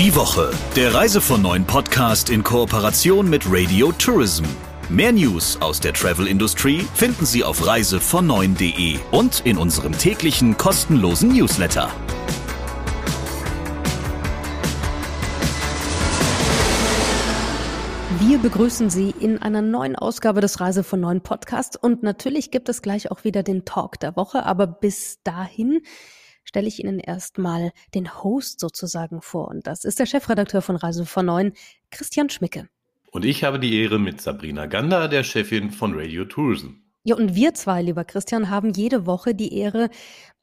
Die Woche, der Reise von neuen Podcast in Kooperation mit Radio Tourism. Mehr News aus der Travel-Industrie finden Sie auf reisevon9.de und in unserem täglichen kostenlosen Newsletter. Wir begrüßen Sie in einer neuen Ausgabe des Reise von neuen Podcast und natürlich gibt es gleich auch wieder den Talk der Woche, aber bis dahin stelle ich Ihnen erstmal den Host sozusagen vor und das ist der Chefredakteur von Reise von neuen, Christian Schmicke. Und ich habe die Ehre mit Sabrina Gander, der Chefin von Radio Tourism. Ja, und wir zwei, lieber Christian, haben jede Woche die Ehre,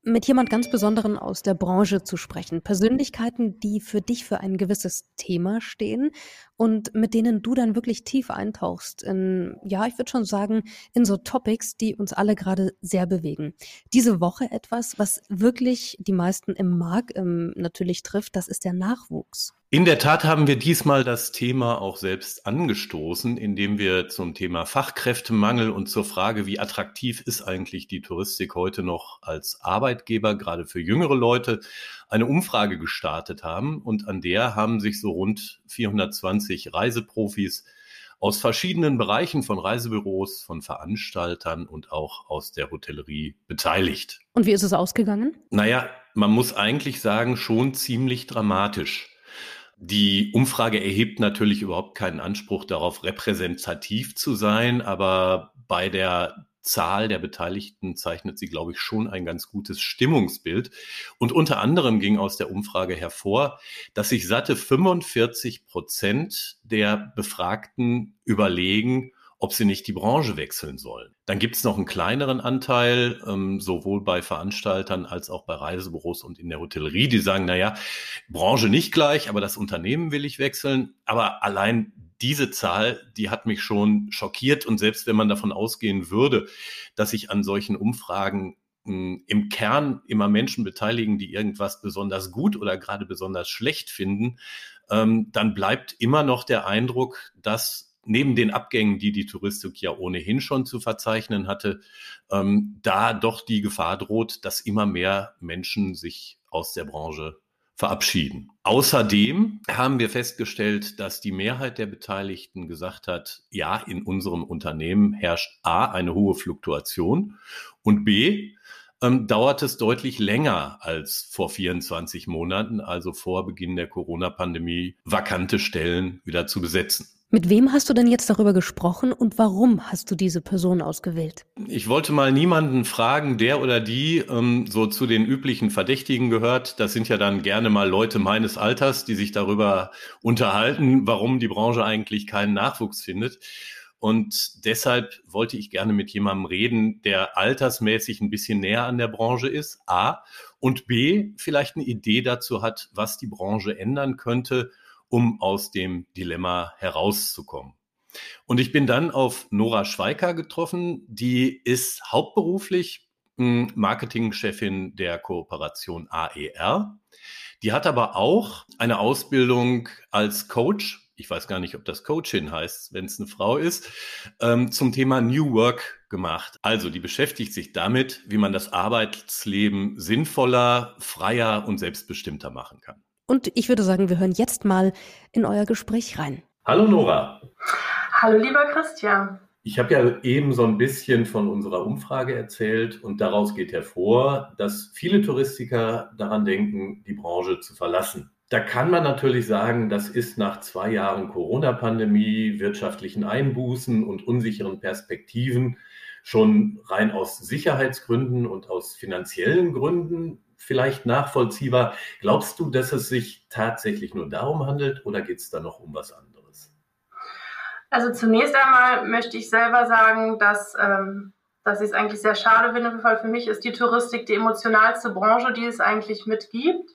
mit jemand ganz Besonderen aus der Branche zu sprechen. Persönlichkeiten, die für dich für ein gewisses Thema stehen und mit denen du dann wirklich tief eintauchst in, ja, ich würde schon sagen, in so Topics, die uns alle gerade sehr bewegen. Diese Woche etwas, was wirklich die meisten im Markt ähm, natürlich trifft, das ist der Nachwuchs. In der Tat haben wir diesmal das Thema auch selbst angestoßen, indem wir zum Thema Fachkräftemangel und zur Frage, wie attraktiv ist eigentlich die Touristik heute noch als Arbeitgeber, gerade für jüngere Leute, eine Umfrage gestartet haben. Und an der haben sich so rund 420 Reiseprofis aus verschiedenen Bereichen von Reisebüros, von Veranstaltern und auch aus der Hotellerie beteiligt. Und wie ist es ausgegangen? Naja, man muss eigentlich sagen, schon ziemlich dramatisch. Die Umfrage erhebt natürlich überhaupt keinen Anspruch darauf, repräsentativ zu sein, aber bei der Zahl der Beteiligten zeichnet sie, glaube ich, schon ein ganz gutes Stimmungsbild. Und unter anderem ging aus der Umfrage hervor, dass sich satte 45 Prozent der Befragten überlegen, ob sie nicht die Branche wechseln sollen. Dann gibt es noch einen kleineren Anteil, ähm, sowohl bei Veranstaltern als auch bei Reisebüros und in der Hotellerie, die sagen, naja, Branche nicht gleich, aber das Unternehmen will ich wechseln. Aber allein diese Zahl, die hat mich schon schockiert. Und selbst wenn man davon ausgehen würde, dass sich an solchen Umfragen hm, im Kern immer Menschen beteiligen, die irgendwas besonders gut oder gerade besonders schlecht finden, ähm, dann bleibt immer noch der Eindruck, dass neben den Abgängen, die die Touristik ja ohnehin schon zu verzeichnen hatte, ähm, da doch die Gefahr droht, dass immer mehr Menschen sich aus der Branche verabschieden. Außerdem haben wir festgestellt, dass die Mehrheit der Beteiligten gesagt hat, ja, in unserem Unternehmen herrscht A, eine hohe Fluktuation und B, ähm, dauert es deutlich länger als vor 24 Monaten, also vor Beginn der Corona-Pandemie, vakante Stellen wieder zu besetzen. Mit wem hast du denn jetzt darüber gesprochen und warum hast du diese Person ausgewählt? Ich wollte mal niemanden fragen, der oder die ähm, so zu den üblichen Verdächtigen gehört. Das sind ja dann gerne mal Leute meines Alters, die sich darüber unterhalten, warum die Branche eigentlich keinen Nachwuchs findet. Und deshalb wollte ich gerne mit jemandem reden, der altersmäßig ein bisschen näher an der Branche ist, A, und B, vielleicht eine Idee dazu hat, was die Branche ändern könnte um aus dem Dilemma herauszukommen. Und ich bin dann auf Nora Schweiker getroffen, die ist hauptberuflich hm, Marketingchefin der Kooperation AER. Die hat aber auch eine Ausbildung als Coach, ich weiß gar nicht, ob das Coachin heißt, wenn es eine Frau ist, ähm, zum Thema New Work gemacht. Also die beschäftigt sich damit, wie man das Arbeitsleben sinnvoller, freier und selbstbestimmter machen kann. Und ich würde sagen, wir hören jetzt mal in euer Gespräch rein. Hallo Nora. Hallo lieber Christian. Ich habe ja eben so ein bisschen von unserer Umfrage erzählt und daraus geht hervor, dass viele Touristiker daran denken, die Branche zu verlassen. Da kann man natürlich sagen, das ist nach zwei Jahren Corona-Pandemie, wirtschaftlichen Einbußen und unsicheren Perspektiven schon rein aus Sicherheitsgründen und aus finanziellen Gründen vielleicht nachvollziehbar. Glaubst du, dass es sich tatsächlich nur darum handelt oder geht es da noch um was anderes? Also zunächst einmal möchte ich selber sagen, dass, ähm, dass ich es eigentlich sehr schade finde, weil für mich ist die Touristik die emotionalste Branche, die es eigentlich mitgibt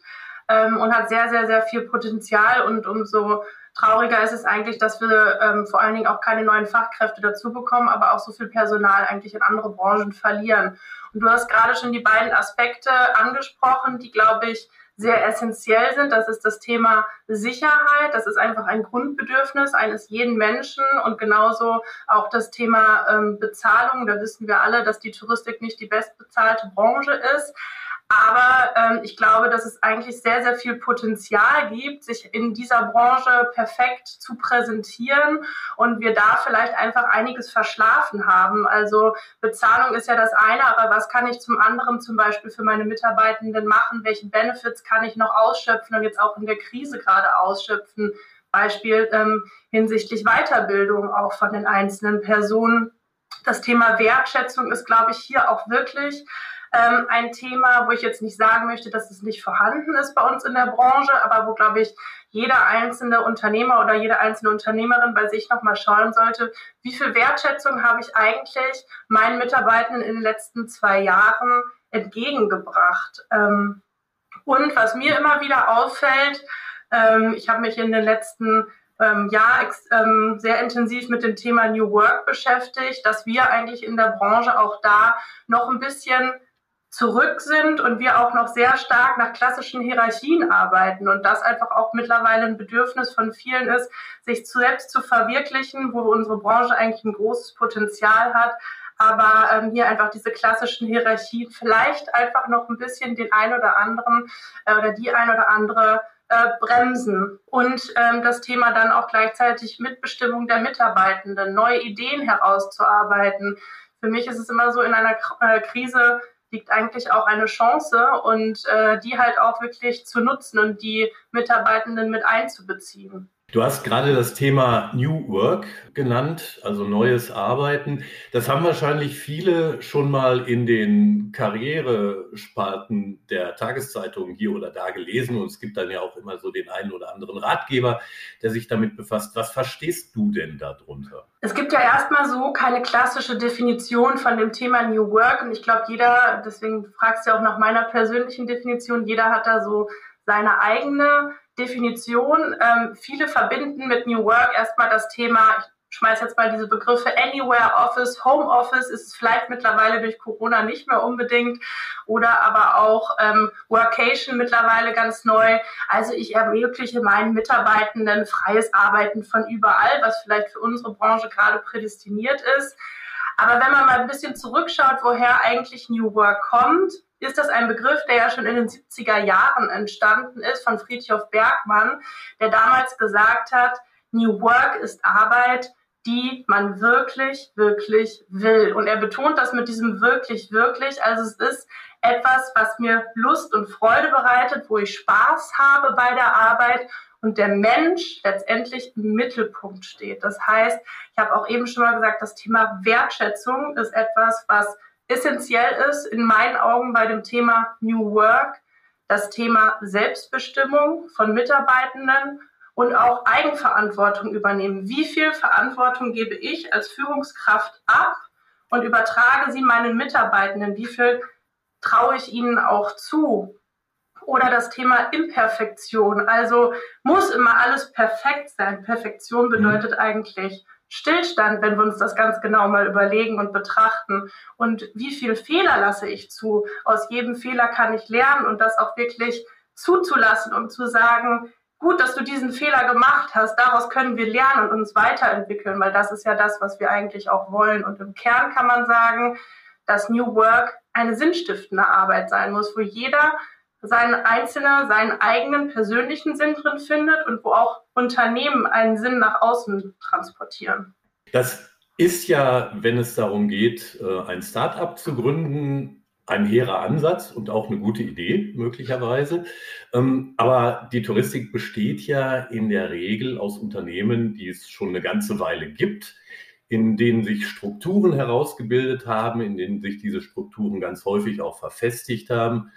ähm, und hat sehr, sehr, sehr viel Potenzial und umso trauriger ist es eigentlich, dass wir ähm, vor allen Dingen auch keine neuen Fachkräfte dazu bekommen, aber auch so viel Personal eigentlich in andere Branchen verlieren. Und du hast gerade schon die beiden Aspekte angesprochen, die, glaube ich, sehr essentiell sind. Das ist das Thema Sicherheit. Das ist einfach ein Grundbedürfnis eines jeden Menschen und genauso auch das Thema ähm, Bezahlung. Da wissen wir alle, dass die Touristik nicht die bestbezahlte Branche ist. Aber ähm, ich glaube, dass es eigentlich sehr, sehr viel Potenzial gibt, sich in dieser Branche perfekt zu präsentieren und wir da vielleicht einfach einiges verschlafen haben. Also Bezahlung ist ja das eine, aber was kann ich zum anderen zum Beispiel für meine Mitarbeitenden machen? Welche Benefits kann ich noch ausschöpfen und jetzt auch in der Krise gerade ausschöpfen? Beispiel ähm, hinsichtlich Weiterbildung auch von den einzelnen Personen. Das Thema Wertschätzung ist, glaube ich, hier auch wirklich ähm, ein Thema, wo ich jetzt nicht sagen möchte, dass es nicht vorhanden ist bei uns in der Branche, aber wo, glaube ich, jeder einzelne Unternehmer oder jede einzelne Unternehmerin bei sich nochmal schauen sollte, wie viel Wertschätzung habe ich eigentlich meinen Mitarbeitenden in den letzten zwei Jahren entgegengebracht. Ähm, und was mir immer wieder auffällt, ähm, ich habe mich in den letzten ähm, Jahr ähm, sehr intensiv mit dem Thema New Work beschäftigt, dass wir eigentlich in der Branche auch da noch ein bisschen zurück sind und wir auch noch sehr stark nach klassischen Hierarchien arbeiten und das einfach auch mittlerweile ein Bedürfnis von vielen ist, sich selbst zu verwirklichen, wo unsere Branche eigentlich ein großes Potenzial hat, aber ähm, hier einfach diese klassischen Hierarchien vielleicht einfach noch ein bisschen den ein oder anderen äh, oder die ein oder andere äh, bremsen und ähm, das Thema dann auch gleichzeitig Mitbestimmung der Mitarbeitenden, neue Ideen herauszuarbeiten. Für mich ist es immer so in einer äh, Krise liegt eigentlich auch eine Chance und äh, die halt auch wirklich zu nutzen und die Mitarbeitenden mit einzubeziehen. Du hast gerade das Thema New Work genannt, also neues Arbeiten. Das haben wahrscheinlich viele schon mal in den Karrierespalten der Tageszeitungen hier oder da gelesen. Und es gibt dann ja auch immer so den einen oder anderen Ratgeber, der sich damit befasst. Was verstehst du denn darunter? Es gibt ja erstmal so keine klassische Definition von dem Thema New Work. Und ich glaube, jeder, deswegen fragst du auch nach meiner persönlichen Definition, jeder hat da so seine eigene Definition. Ähm, viele verbinden mit New Work erstmal das Thema, ich schmeiß jetzt mal diese Begriffe Anywhere Office, Home Office ist es vielleicht mittlerweile durch Corona nicht mehr unbedingt oder aber auch ähm, Workation mittlerweile ganz neu. Also ich ermögliche meinen Mitarbeitenden freies Arbeiten von überall, was vielleicht für unsere Branche gerade prädestiniert ist. Aber wenn man mal ein bisschen zurückschaut, woher eigentlich New Work kommt, ist das ein Begriff, der ja schon in den 70er Jahren entstanden ist von Friedhof Bergmann, der damals gesagt hat, New Work ist Arbeit, die man wirklich, wirklich will. Und er betont das mit diesem wirklich, wirklich. Also es ist etwas, was mir Lust und Freude bereitet, wo ich Spaß habe bei der Arbeit und der Mensch letztendlich im Mittelpunkt steht. Das heißt, ich habe auch eben schon mal gesagt, das Thema Wertschätzung ist etwas, was essentiell ist in meinen Augen bei dem Thema New Work das Thema Selbstbestimmung von Mitarbeitenden und auch Eigenverantwortung übernehmen. Wie viel Verantwortung gebe ich als Führungskraft ab und übertrage sie meinen Mitarbeitenden? Wie viel traue ich ihnen auch zu? Oder das Thema Imperfektion. Also muss immer alles perfekt sein. Perfektion bedeutet mhm. eigentlich Stillstand, wenn wir uns das ganz genau mal überlegen und betrachten. Und wie viel Fehler lasse ich zu? Aus jedem Fehler kann ich lernen und das auch wirklich zuzulassen und zu sagen, gut, dass du diesen Fehler gemacht hast, daraus können wir lernen und uns weiterentwickeln, weil das ist ja das, was wir eigentlich auch wollen. Und im Kern kann man sagen, dass New Work eine sinnstiftende Arbeit sein muss, wo jeder seinen einzelnen, seinen eigenen persönlichen Sinn drin findet und wo auch Unternehmen einen Sinn nach außen transportieren. Das ist ja, wenn es darum geht, äh, ein Start-up zu gründen, ein hehrer Ansatz und auch eine gute Idee möglicherweise. Ähm, aber die Touristik besteht ja in der Regel aus Unternehmen, die es schon eine ganze Weile gibt, in denen sich Strukturen herausgebildet haben, in denen sich diese Strukturen ganz häufig auch verfestigt haben.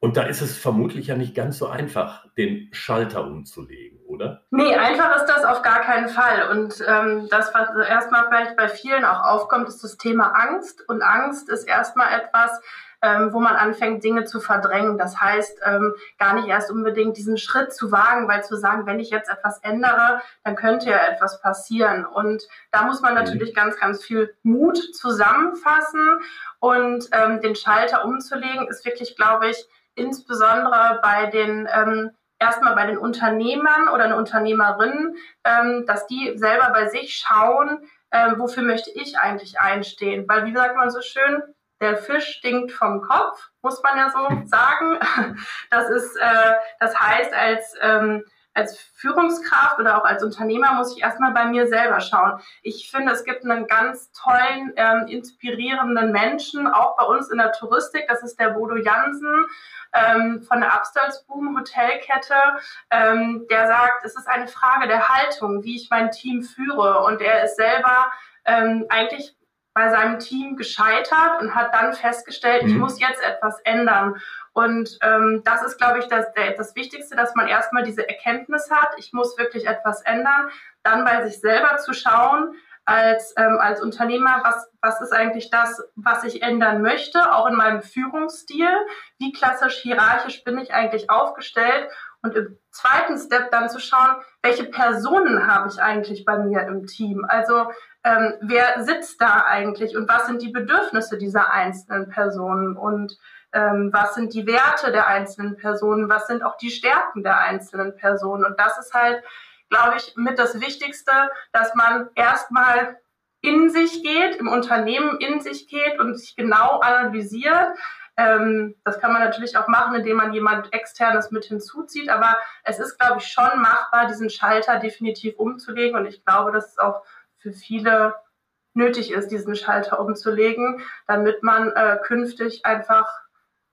Und da ist es vermutlich ja nicht ganz so einfach, den Schalter umzulegen, oder? Nee, einfach ist das auf gar keinen Fall. Und ähm, das, was erstmal vielleicht bei vielen auch aufkommt, ist das Thema Angst. Und Angst ist erstmal etwas, ähm, wo man anfängt, Dinge zu verdrängen. Das heißt, ähm, gar nicht erst unbedingt diesen Schritt zu wagen, weil zu sagen, wenn ich jetzt etwas ändere, dann könnte ja etwas passieren. Und da muss man mhm. natürlich ganz, ganz viel Mut zusammenfassen und ähm, den Schalter umzulegen, ist wirklich, glaube ich, insbesondere bei den ähm, erstmal bei den Unternehmern oder eine Unternehmerin, ähm, dass die selber bei sich schauen, ähm, wofür möchte ich eigentlich einstehen. Weil wie sagt man so schön, der Fisch stinkt vom Kopf, muss man ja so sagen. Das ist, äh, das heißt, als ähm, als Führungskraft oder auch als Unternehmer muss ich erstmal bei mir selber schauen. Ich finde, es gibt einen ganz tollen, ähm, inspirierenden Menschen, auch bei uns in der Touristik. Das ist der Bodo Jansen ähm, von der Upstalsboom Hotelkette. Ähm, der sagt, es ist eine Frage der Haltung, wie ich mein Team führe. Und er ist selber ähm, eigentlich bei seinem Team gescheitert und hat dann festgestellt, mhm. ich muss jetzt etwas ändern. Und ähm, das ist, glaube ich, das, das Wichtigste, dass man erstmal diese Erkenntnis hat, ich muss wirklich etwas ändern, dann bei sich selber zu schauen, als, ähm, als Unternehmer, was, was ist eigentlich das, was ich ändern möchte, auch in meinem Führungsstil, wie klassisch hierarchisch bin ich eigentlich aufgestellt? Und im zweiten Step dann zu schauen, welche Personen habe ich eigentlich bei mir im Team? Also ähm, wer sitzt da eigentlich und was sind die Bedürfnisse dieser einzelnen Personen? Und was sind die Werte der einzelnen Personen, was sind auch die Stärken der einzelnen Personen. Und das ist halt, glaube ich, mit das Wichtigste, dass man erstmal in sich geht, im Unternehmen in sich geht und sich genau analysiert. Ähm, das kann man natürlich auch machen, indem man jemand externes mit hinzuzieht, aber es ist, glaube ich, schon machbar, diesen Schalter definitiv umzulegen und ich glaube, dass es auch für viele nötig ist, diesen Schalter umzulegen, damit man äh, künftig einfach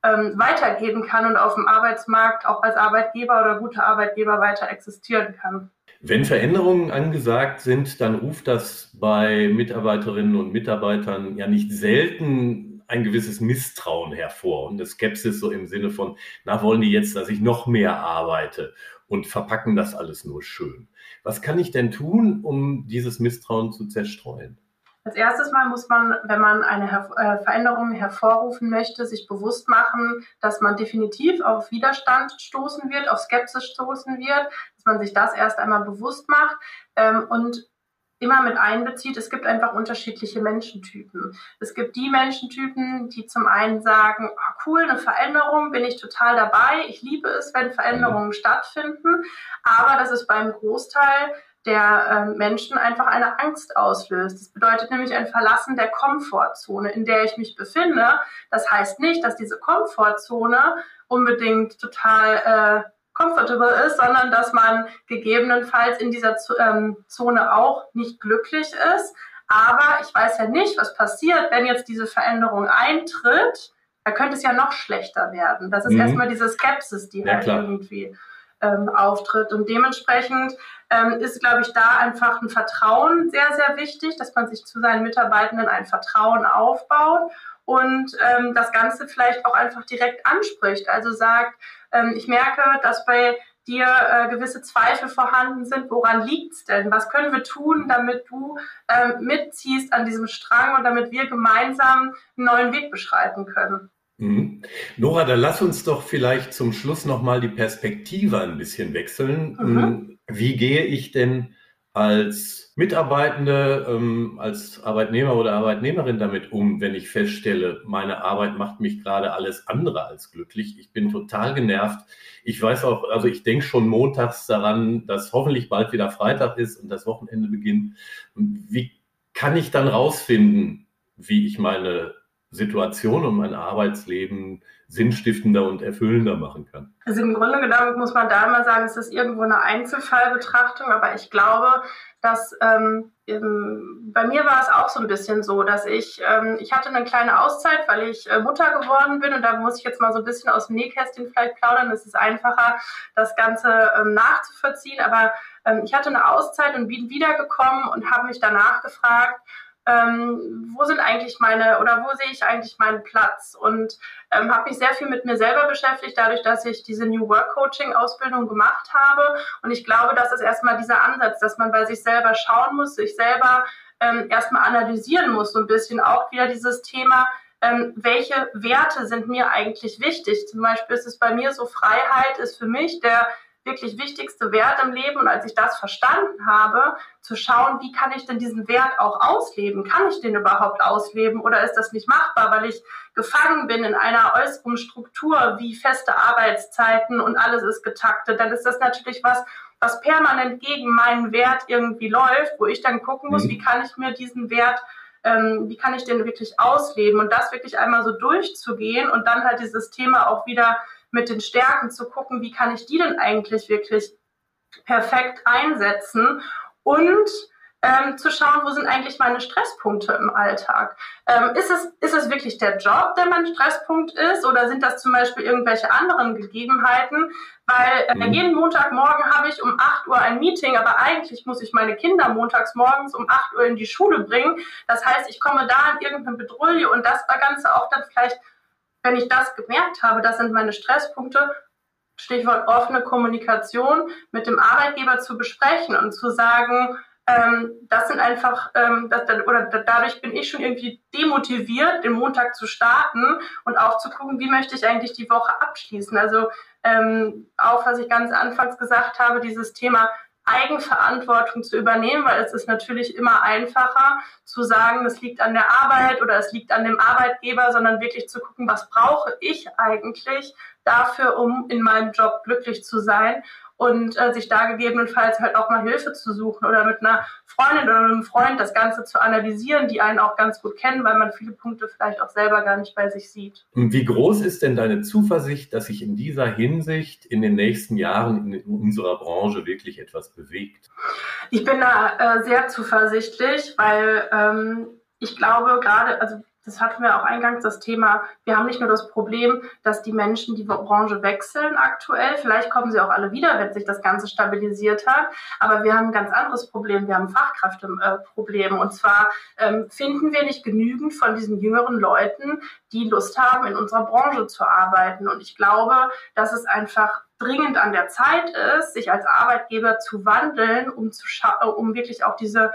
ähm, weitergeben kann und auf dem Arbeitsmarkt auch als Arbeitgeber oder guter Arbeitgeber weiter existieren kann. Wenn Veränderungen angesagt sind, dann ruft das bei Mitarbeiterinnen und Mitarbeitern ja nicht selten ein gewisses Misstrauen hervor und eine Skepsis so im Sinne von, na, wollen die jetzt, dass ich noch mehr arbeite und verpacken das alles nur schön. Was kann ich denn tun, um dieses Misstrauen zu zerstreuen? Als erstes Mal muss man, wenn man eine Her äh, Veränderung hervorrufen möchte, sich bewusst machen, dass man definitiv auf Widerstand stoßen wird, auf Skepsis stoßen wird, dass man sich das erst einmal bewusst macht ähm, und immer mit einbezieht, es gibt einfach unterschiedliche Menschentypen. Es gibt die Menschentypen, die zum einen sagen, oh, cool, eine Veränderung, bin ich total dabei, ich liebe es, wenn Veränderungen mhm. stattfinden, aber das ist beim Großteil der äh, Menschen einfach eine Angst auslöst. Das bedeutet nämlich ein Verlassen der Komfortzone, in der ich mich befinde. Das heißt nicht, dass diese Komfortzone unbedingt total äh, comfortable ist, sondern dass man gegebenenfalls in dieser ähm, Zone auch nicht glücklich ist. Aber ich weiß ja nicht, was passiert, wenn jetzt diese Veränderung eintritt. Da könnte es ja noch schlechter werden. Das ist mhm. erstmal diese Skepsis, die ja, halt klar. irgendwie ähm, auftritt. Und dementsprechend ähm, ist, glaube ich, da einfach ein Vertrauen sehr, sehr wichtig, dass man sich zu seinen Mitarbeitenden ein Vertrauen aufbaut und ähm, das Ganze vielleicht auch einfach direkt anspricht. Also sagt, ähm, ich merke, dass bei dir äh, gewisse Zweifel vorhanden sind. Woran liegt's denn? Was können wir tun, damit du ähm, mitziehst an diesem Strang und damit wir gemeinsam einen neuen Weg beschreiten können? Mhm. Nora, dann lass uns doch vielleicht zum Schluss nochmal die Perspektive ein bisschen wechseln. Mhm. Wie gehe ich denn als Mitarbeitende, ähm, als Arbeitnehmer oder Arbeitnehmerin damit um, wenn ich feststelle, meine Arbeit macht mich gerade alles andere als glücklich. Ich bin total genervt. Ich weiß auch, also ich denke schon montags daran, dass hoffentlich bald wieder Freitag ist und das Wochenende beginnt. Wie kann ich dann rausfinden, wie ich meine Situation und mein Arbeitsleben sinnstiftender und erfüllender machen kann. Also im Grunde genommen muss man da immer sagen, es ist irgendwo eine Einzelfallbetrachtung, aber ich glaube, dass ähm, bei mir war es auch so ein bisschen so, dass ich, ähm, ich hatte eine kleine Auszeit, weil ich äh, Mutter geworden bin und da muss ich jetzt mal so ein bisschen aus dem Nähkästchen vielleicht plaudern. Es ist einfacher, das Ganze ähm, nachzuvollziehen, aber ähm, ich hatte eine Auszeit und bin wiedergekommen und habe mich danach gefragt, ähm, wo sind eigentlich meine oder wo sehe ich eigentlich meinen Platz und ähm, habe mich sehr viel mit mir selber beschäftigt, dadurch, dass ich diese New Work Coaching Ausbildung gemacht habe und ich glaube, das ist erstmal dieser Ansatz, dass man bei sich selber schauen muss, sich selber ähm, erstmal analysieren muss, so ein bisschen auch wieder dieses Thema, ähm, welche Werte sind mir eigentlich wichtig. Zum Beispiel ist es bei mir so, Freiheit ist für mich der wirklich wichtigste Wert im Leben. Und als ich das verstanden habe, zu schauen, wie kann ich denn diesen Wert auch ausleben? Kann ich den überhaupt ausleben oder ist das nicht machbar, weil ich gefangen bin in einer äußeren Struktur wie feste Arbeitszeiten und alles ist getaktet? Dann ist das natürlich was, was permanent gegen meinen Wert irgendwie läuft, wo ich dann gucken muss, mhm. wie kann ich mir diesen Wert ähm, wie kann ich den wirklich ausleben und das wirklich einmal so durchzugehen und dann halt dieses Thema auch wieder mit den Stärken zu gucken, wie kann ich die denn eigentlich wirklich perfekt einsetzen und ähm, zu schauen, wo sind eigentlich meine Stresspunkte im Alltag. Ähm, ist, es, ist es wirklich der Job, der mein Stresspunkt ist, oder sind das zum Beispiel irgendwelche anderen Gegebenheiten? Weil äh, mhm. jeden Montagmorgen habe ich um 8 Uhr ein Meeting, aber eigentlich muss ich meine Kinder montags morgens um 8 Uhr in die Schule bringen. Das heißt, ich komme da in irgendeine Bedrulle und das Ganze auch dann vielleicht, wenn ich das gemerkt habe, das sind meine Stresspunkte, Stichwort offene Kommunikation mit dem Arbeitgeber zu besprechen und zu sagen, ähm, das sind einfach, ähm, das, oder dadurch bin ich schon irgendwie demotiviert, den Montag zu starten und auch zu gucken, wie möchte ich eigentlich die Woche abschließen. Also ähm, auch, was ich ganz anfangs gesagt habe, dieses Thema Eigenverantwortung zu übernehmen, weil es ist natürlich immer einfacher zu sagen, es liegt an der Arbeit oder es liegt an dem Arbeitgeber, sondern wirklich zu gucken, was brauche ich eigentlich dafür, um in meinem Job glücklich zu sein und äh, sich da gegebenenfalls halt auch mal Hilfe zu suchen oder mit einer Freundin oder einem Freund das Ganze zu analysieren, die einen auch ganz gut kennen, weil man viele Punkte vielleicht auch selber gar nicht bei sich sieht. Wie groß ist denn deine Zuversicht, dass sich in dieser Hinsicht in den nächsten Jahren in unserer Branche wirklich etwas bewegt? Ich bin da äh, sehr zuversichtlich, weil ähm, ich glaube gerade, also das hatten wir auch eingangs das Thema, wir haben nicht nur das Problem, dass die Menschen die Branche wechseln aktuell, vielleicht kommen sie auch alle wieder, wenn sich das Ganze stabilisiert hat, aber wir haben ein ganz anderes Problem, wir haben Fachkräfteproblem. Und zwar ähm, finden wir nicht genügend von diesen jüngeren Leuten, die Lust haben, in unserer Branche zu arbeiten. Und ich glaube, dass es einfach dringend an der Zeit ist, sich als Arbeitgeber zu wandeln, um, zu um wirklich auch diese,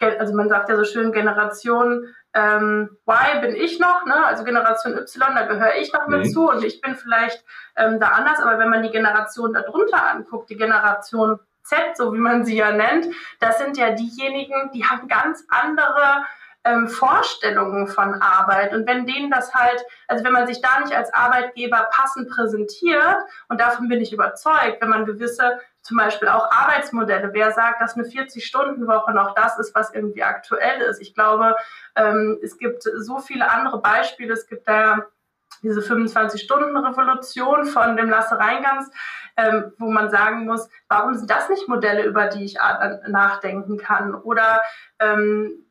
also man sagt ja so schön, Generation ähm, Y bin ich noch, ne? also Generation Y, da gehöre ich noch mit mhm. zu und ich bin vielleicht ähm, da anders, aber wenn man die Generation darunter anguckt, die Generation Z, so wie man sie ja nennt, das sind ja diejenigen, die haben ganz andere ähm, Vorstellungen von Arbeit. Und wenn denen das halt, also wenn man sich da nicht als Arbeitgeber passend präsentiert, und davon bin ich überzeugt, wenn man gewisse zum Beispiel auch Arbeitsmodelle. Wer sagt, dass eine 40-Stunden-Woche noch das ist, was irgendwie aktuell ist? Ich glaube, ähm, es gibt so viele andere Beispiele. Es gibt da diese 25-Stunden-Revolution von dem Lasse Reingans, ähm, wo man sagen muss, warum sind das nicht Modelle, über die ich nachdenken kann? Oder ähm,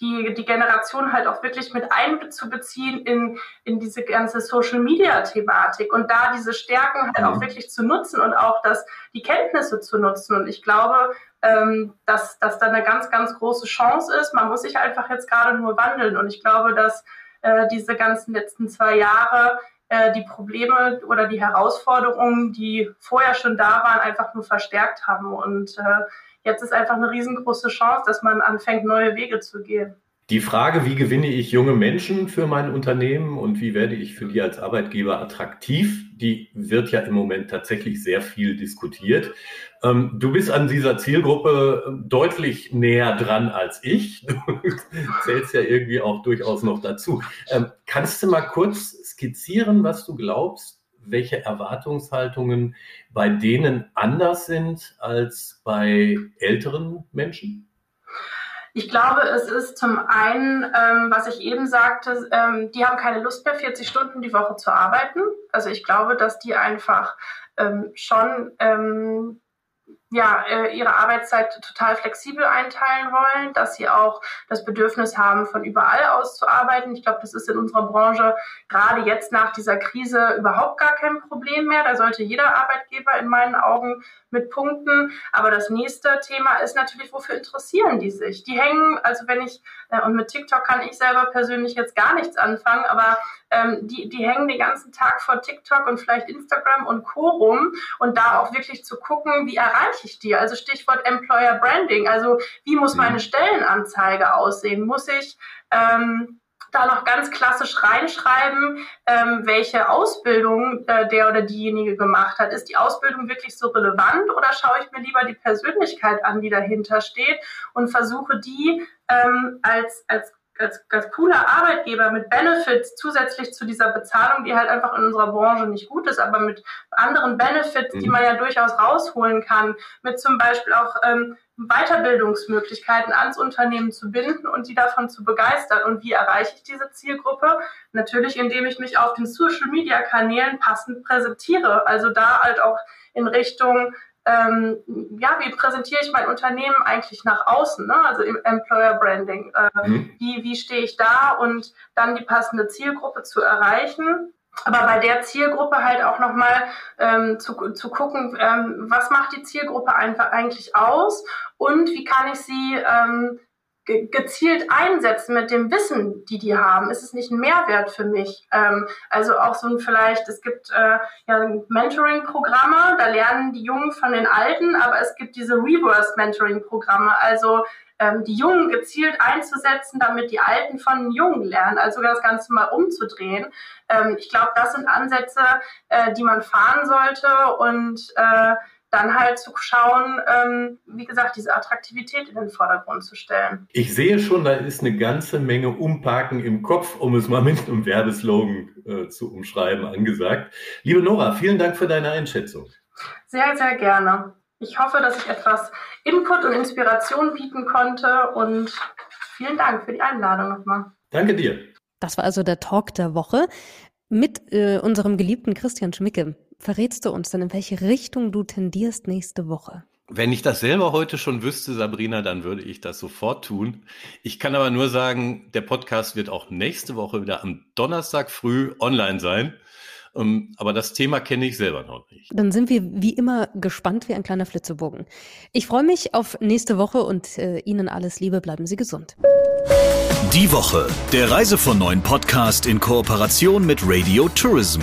die, die Generation halt auch wirklich mit einzubeziehen in, in diese ganze Social Media Thematik und da diese Stärken halt auch mhm. wirklich zu nutzen und auch das, die Kenntnisse zu nutzen. Und ich glaube, ähm, dass, dass da eine ganz, ganz große Chance ist. Man muss sich einfach jetzt gerade nur wandeln. Und ich glaube, dass äh, diese ganzen letzten zwei Jahre äh, die Probleme oder die Herausforderungen, die vorher schon da waren, einfach nur verstärkt haben. Und äh, jetzt ist einfach eine riesengroße Chance, dass man anfängt, neue Wege zu gehen. Die Frage, wie gewinne ich junge Menschen für mein Unternehmen und wie werde ich für die als Arbeitgeber attraktiv, die wird ja im Moment tatsächlich sehr viel diskutiert. Ähm, du bist an dieser Zielgruppe deutlich näher dran als ich. Du zählst ja irgendwie auch durchaus noch dazu. Ähm, kannst du mal kurz skizzieren, was du glaubst, welche Erwartungshaltungen bei denen anders sind als bei älteren Menschen? Ich glaube, es ist zum einen, ähm, was ich eben sagte, ähm, die haben keine Lust mehr, 40 Stunden die Woche zu arbeiten. Also ich glaube, dass die einfach ähm, schon ähm, ja, äh, ihre Arbeitszeit total flexibel einteilen wollen, dass sie auch das Bedürfnis haben, von überall aus zu arbeiten. Ich glaube, das ist in unserer Branche gerade jetzt nach dieser Krise überhaupt gar kein Problem mehr. Da sollte jeder Arbeitgeber in meinen Augen mit punkten. Aber das nächste Thema ist natürlich, wofür interessieren die sich? Die hängen, also wenn ich, äh, und mit TikTok kann ich selber persönlich jetzt gar nichts anfangen, aber ähm, die, die hängen den ganzen Tag vor TikTok und vielleicht Instagram und Co. rum und da auch wirklich zu gucken, wie erreiche ich die? Also Stichwort Employer Branding. Also wie muss meine. Stellenanzeige aussehen? Muss ich ähm, da noch ganz klassisch reinschreiben, ähm, welche Ausbildung äh, der oder diejenige gemacht hat. Ist die Ausbildung wirklich so relevant oder schaue ich mir lieber die Persönlichkeit an, die dahinter steht und versuche die ähm, als, als als, als cooler Arbeitgeber mit Benefits zusätzlich zu dieser Bezahlung, die halt einfach in unserer Branche nicht gut ist, aber mit anderen Benefits, mhm. die man ja durchaus rausholen kann, mit zum Beispiel auch ähm, Weiterbildungsmöglichkeiten ans Unternehmen zu binden und die davon zu begeistern. Und wie erreiche ich diese Zielgruppe? Natürlich, indem ich mich auf den Social-Media-Kanälen passend präsentiere. Also da halt auch in Richtung ähm, ja, wie präsentiere ich mein Unternehmen eigentlich nach außen, ne? also im Employer Branding. Äh, mhm. Wie, wie stehe ich da und dann die passende Zielgruppe zu erreichen. Aber bei der Zielgruppe halt auch nochmal ähm, zu, zu gucken, ähm, was macht die Zielgruppe einfach eigentlich aus und wie kann ich sie ähm, gezielt einsetzen mit dem Wissen, die die haben? Ist es nicht ein Mehrwert für mich? Ähm, also auch so ein vielleicht, es gibt äh, ja Mentoring-Programme, da lernen die Jungen von den Alten, aber es gibt diese Reverse-Mentoring-Programme, also ähm, die Jungen gezielt einzusetzen, damit die Alten von den Jungen lernen, also das Ganze mal umzudrehen. Ähm, ich glaube, das sind Ansätze, äh, die man fahren sollte und äh, dann halt zu schauen, ähm, wie gesagt, diese Attraktivität in den Vordergrund zu stellen. Ich sehe schon, da ist eine ganze Menge Umparken im Kopf, um es mal mit einem Werbeslogan äh, zu umschreiben, angesagt. Liebe Nora, vielen Dank für deine Einschätzung. Sehr, sehr gerne. Ich hoffe, dass ich etwas Input und Inspiration bieten konnte und vielen Dank für die Einladung nochmal. Danke dir. Das war also der Talk der Woche mit äh, unserem geliebten Christian Schmicke. Verrätst du uns denn, in welche Richtung du tendierst nächste Woche? Wenn ich das selber heute schon wüsste, Sabrina, dann würde ich das sofort tun. Ich kann aber nur sagen, der Podcast wird auch nächste Woche wieder am Donnerstag früh online sein. Ähm, aber das Thema kenne ich selber noch nicht. Dann sind wir wie immer gespannt wie ein kleiner Flitzebogen. Ich freue mich auf nächste Woche und äh, Ihnen alles Liebe. Bleiben Sie gesund. Die Woche, der Reise von neuen Podcast in Kooperation mit Radio Tourism.